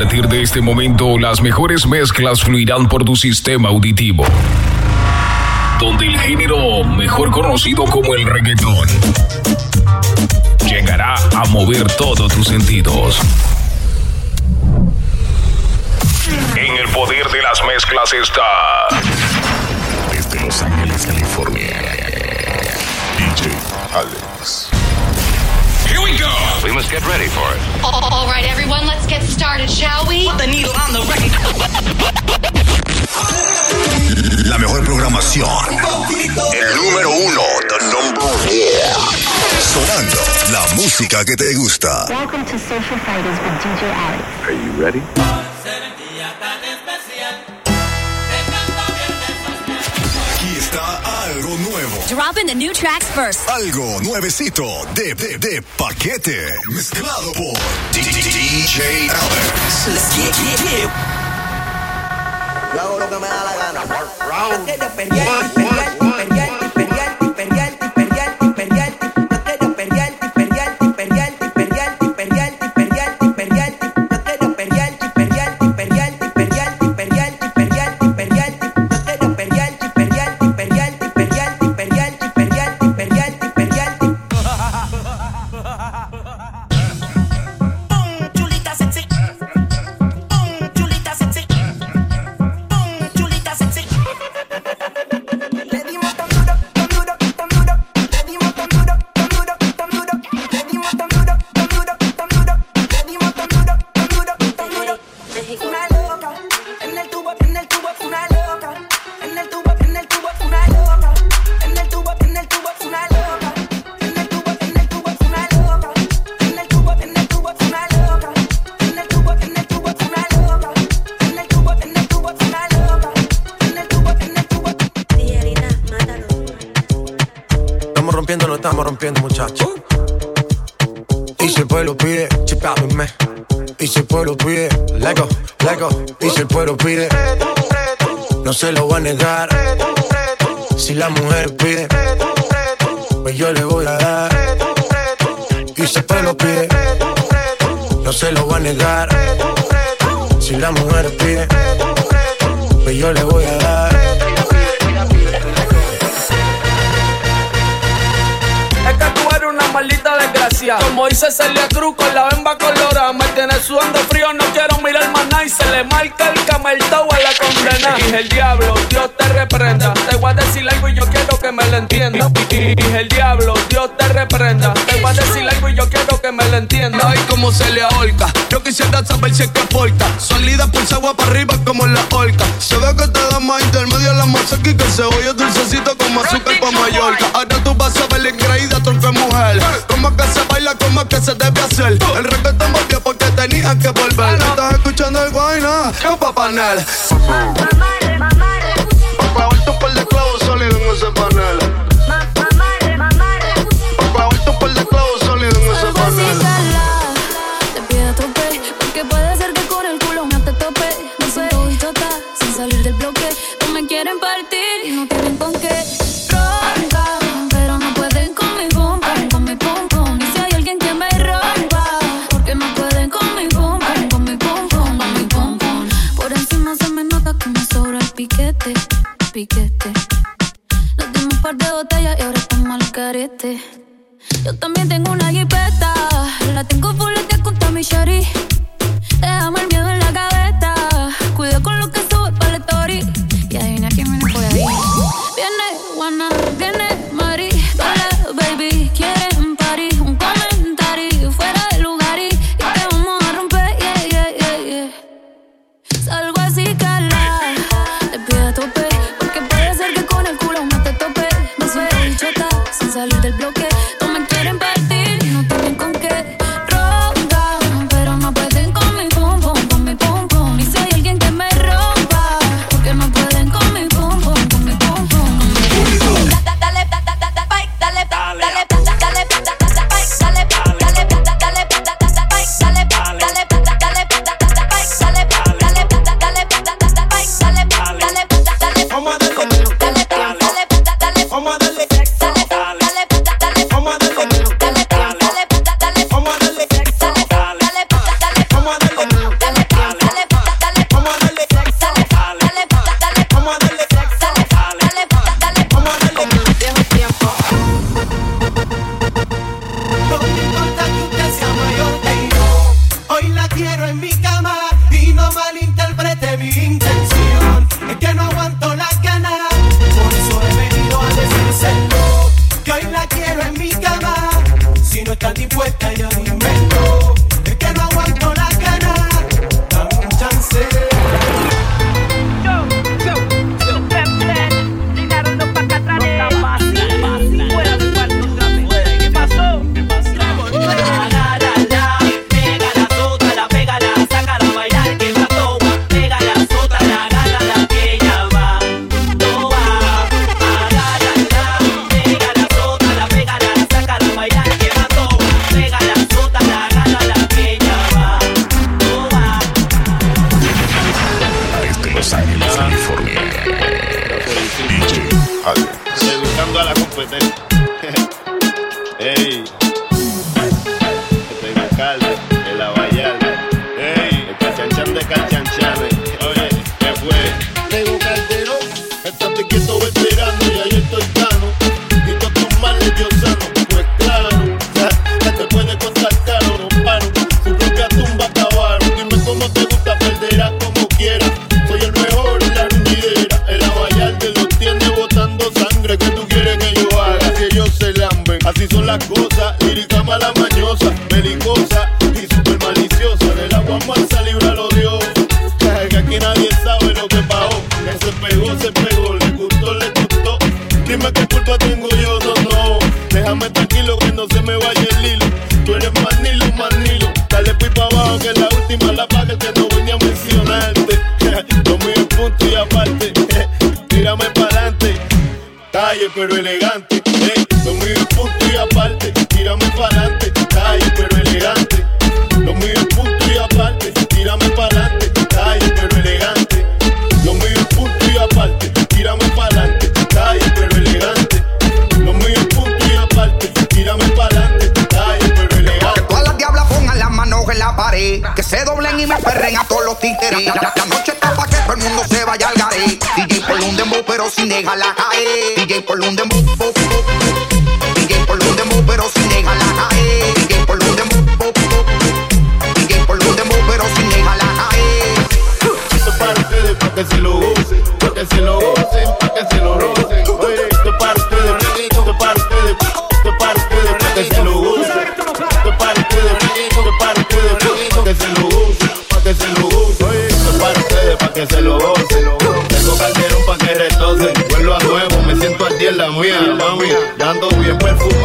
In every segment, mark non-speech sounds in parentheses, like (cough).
partir de este momento, las mejores mezclas fluirán por tu sistema auditivo. Donde el género, mejor conocido como el reggaetón, llegará a mover todos tus sentidos. En el poder de las mezclas está. Desde Los Ángeles, California. DJ Alex. We go. We must get ready for it. All right, everyone, let's get started, shall we? Put the needle on the record. La mejor programación. El número uno. The number one. Sonando la música que te gusta. Welcome to Social Fighters with DJ Alex. Are you ready? Algo nuevo. Dropping the new tracks first. Algo nuevecito de, de, de paquete. Mezclado por DJ Alex. Yo hago lo que me da la gana. Round. No estamos rompiendo, muchachos. Y si el pueblo pide, chipábenme. Y si el pueblo pide, lego, lego. Y si el pueblo pide, no se lo voy a negar. Si la mujer pide, pues yo le voy a dar. Y si el pueblo pide, no se lo voy a negar. Si la mujer pide, pues yo le voy a dar. palito de como dice Celia Cruz con la bemba colorada. Me tiene sudando frío, no quiero mirar más nada. Y se le marca el cameltao a la condena. (laughs) Dije el diablo, Dios te reprenda. Te voy a decir algo y yo quiero que me lo entienda. Dije el diablo, Dios te reprenda. Te voy a decir algo y yo quiero que me lo entienda. Ay, como se le ahorca. Yo quisiera saber si es que aporta. Sólida por agua para arriba como la orca. Se ve que te da más intermedio la masa aquí que el cebolla dulcecito como azúcar pa' Mallorca. Ahora tú vas a ver la increíble tronco de mujer. Que se baila, cómo que se debe hacer. El reggaetón volvió porque tenían que volver. Estás escuchando el guayna, no pa' panel. Pa' clavarte un par de clavos sólidos en ese panel. Yo también tengo sin dejarla caer. DJ por un dembow. Ando bien perfumado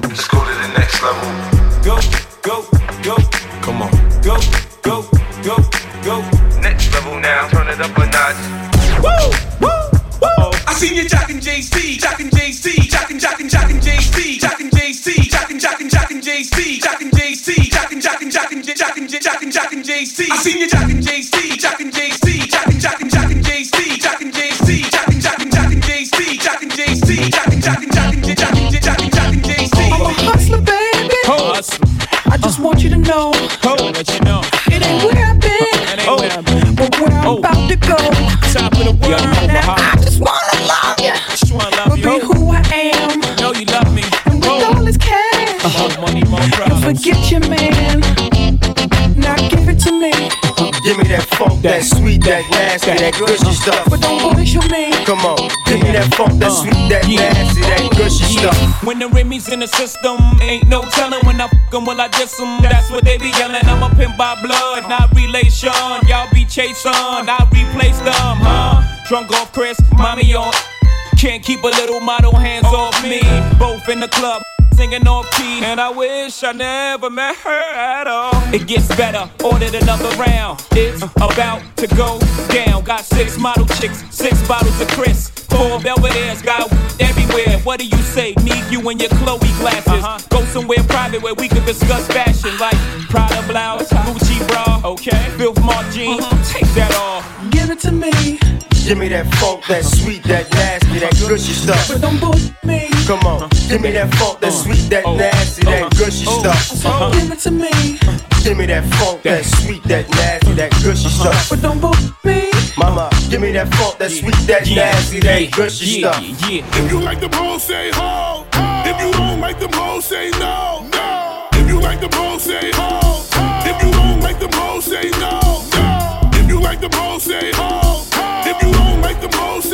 but let's go to the next level. Go, go, go. Come on. Go, go, go, go. Next level now, turn it up a notch. Woo! Woo! Woo! I seen you jockin' Jay-Z, jockin' Jay-Z, jockin' jockin' jockin' Jay-Z, jockin' Jay-Z, jockin' jockin' jockin' Jay-Z, jockin' Jay-Z, jockin' jockin' jockin' J- jockin' J- jockin' Jay-Z. I seen you jockin' Jay-Z, jockin' Jay-Z, just want you know. It ain't where I've been, but where I'm oh. about to go. Top of the world. Now, I just wanna love you. Just wanna love But be you. who I am. Know you love me. And with all this cash, uh-huh. More money, more and forget your man. Now give it to me. Give me that funk, that sweet, that nasty, that gushy uh-huh. stuff. But don't bullshit me. Come on, give me that funk, that uh. sweet, that nasty, When the Remy's in the system, ain't no telling when I fuck 'em, will I diss 'em? That's what they be yelling. I'm a pimp by blood, not relation. Y'all be chasing, I replace them, huh? Drunk off Chris, mommy on. Can't keep a little model hands off me. Both in the club. Singing off key, and I wish I never met her at all. It gets better, ordered another round. It's about to go down. Got six model chicks, six bottles of Chris. Four Belvedere's got everywhere. What do you say? Me, you, and your Chloe glasses. Uh-huh. Go somewhere private where we can discuss fashion, like Prada blouse, uh-huh. Gucci bra, okay? Filth Mart jeans, take that off. Give it to me. Give me that funk, that sweet, that nasty, that gushy stuff. But don't bullshit me. Come on, give me that funk, that sweet, that oh, nasty, oh, that gushy oh. stuff. So uh-huh. give it to me. Give me that funk, that sweet, that nasty, that gushy uh-huh. stuff. But don't bullshit me. Mama, give me that funk, that sweet, that nasty, that gushy stuff. If you like them hoes, say ho. If you don't like them hoes, say no. No. If you like them hoes, say ho. If you don't like them hoes, say no. No. If you like them hoes, say ho.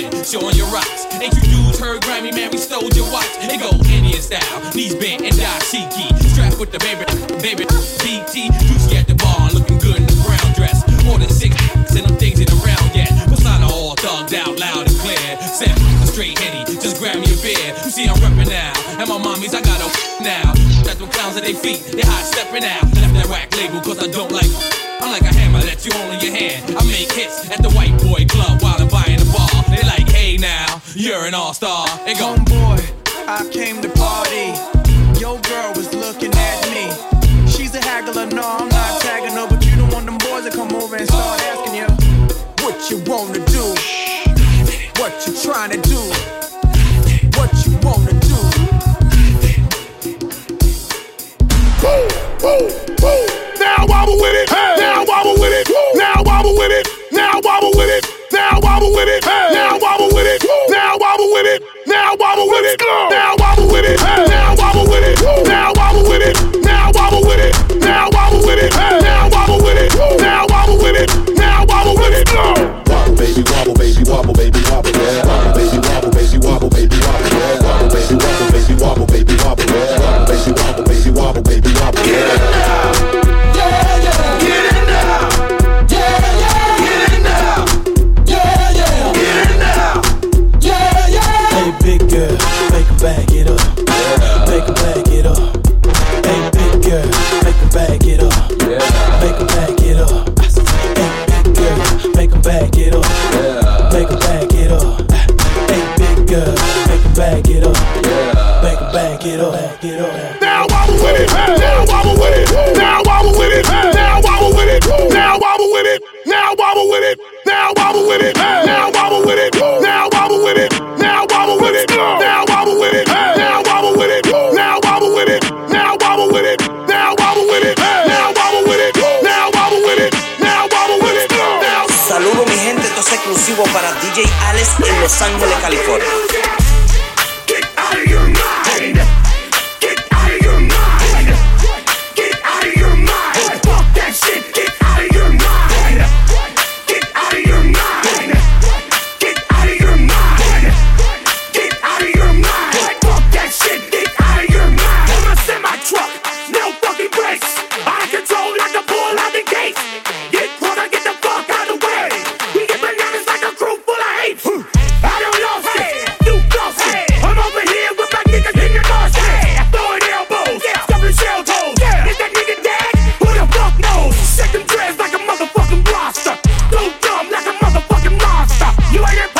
Compton, showing your rocks. Ain't you dudes heard Grammy, man? We stole your watch. It go Indian style, knees bent and die cheeky. Strapped with the baby, baby, DT. Juicy at the bar, looking good in the brown dress. More than six, (laughs) and them things ain't around yet. What's not all thugged out loud and clear? Set a straight henny, just grab me a beer. You see, I'm reppin' now, and my mommies, I got a (laughs) now. That's them clowns at their feet, they hot stepping out. Left that whack label, cause I don't like. I'm like a hammer that you hold in your hand. I make hits at the white boy club you're an all star. It go. Homeboy, I came to party. Your girl was looking at me. She's a haggler, no, I'm not tagging her, but you don't want them boys to come over and start asking you what you wanna do, what you trying to do. Yeah. Los Ángeles, California. you are your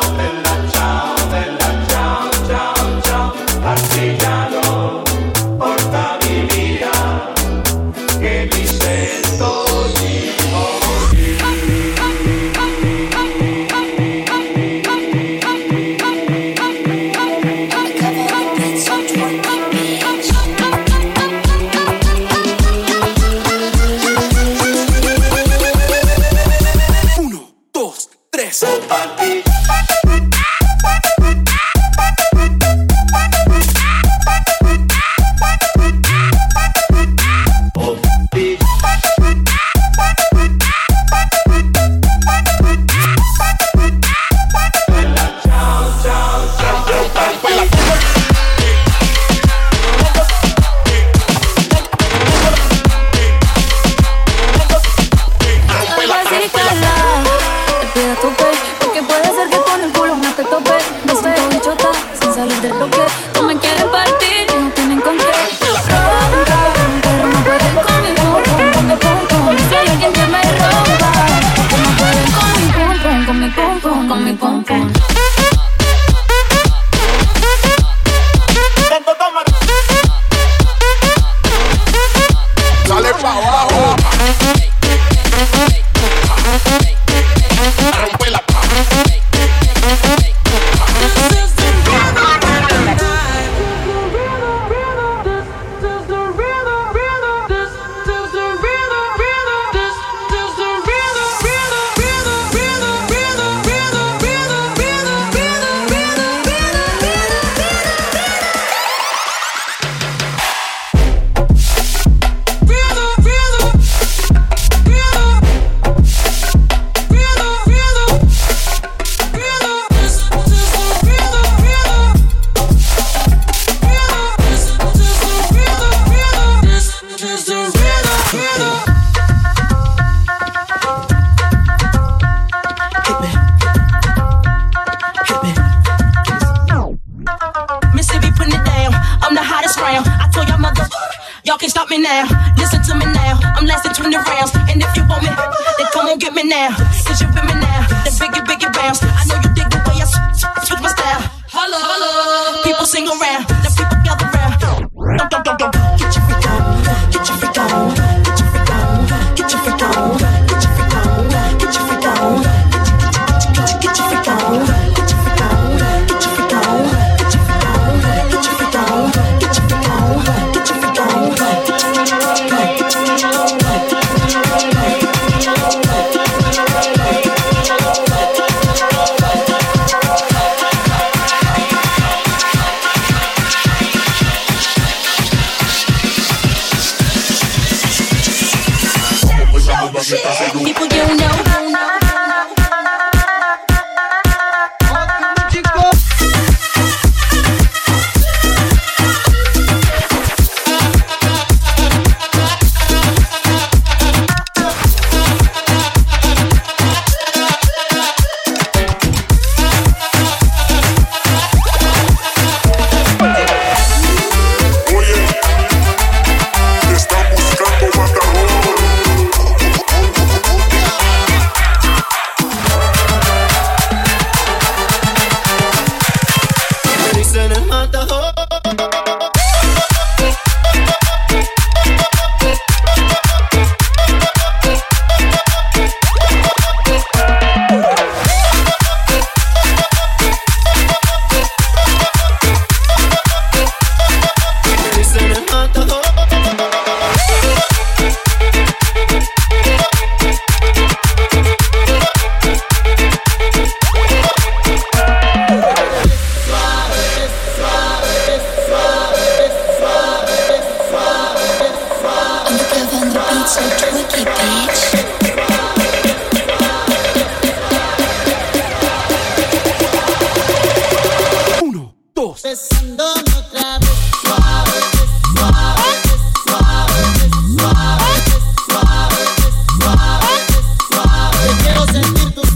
follow. People sing around, the people gather around.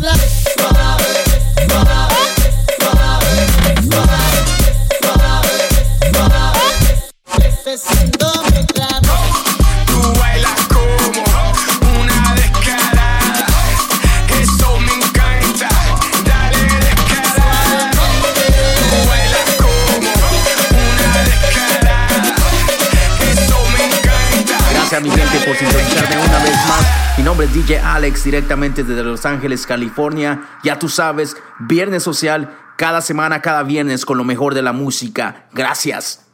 blood. Alex, directamente desde Los Ángeles, California. Ya tú sabes, Viernes Social, cada semana, cada viernes con lo mejor de la música. Gracias.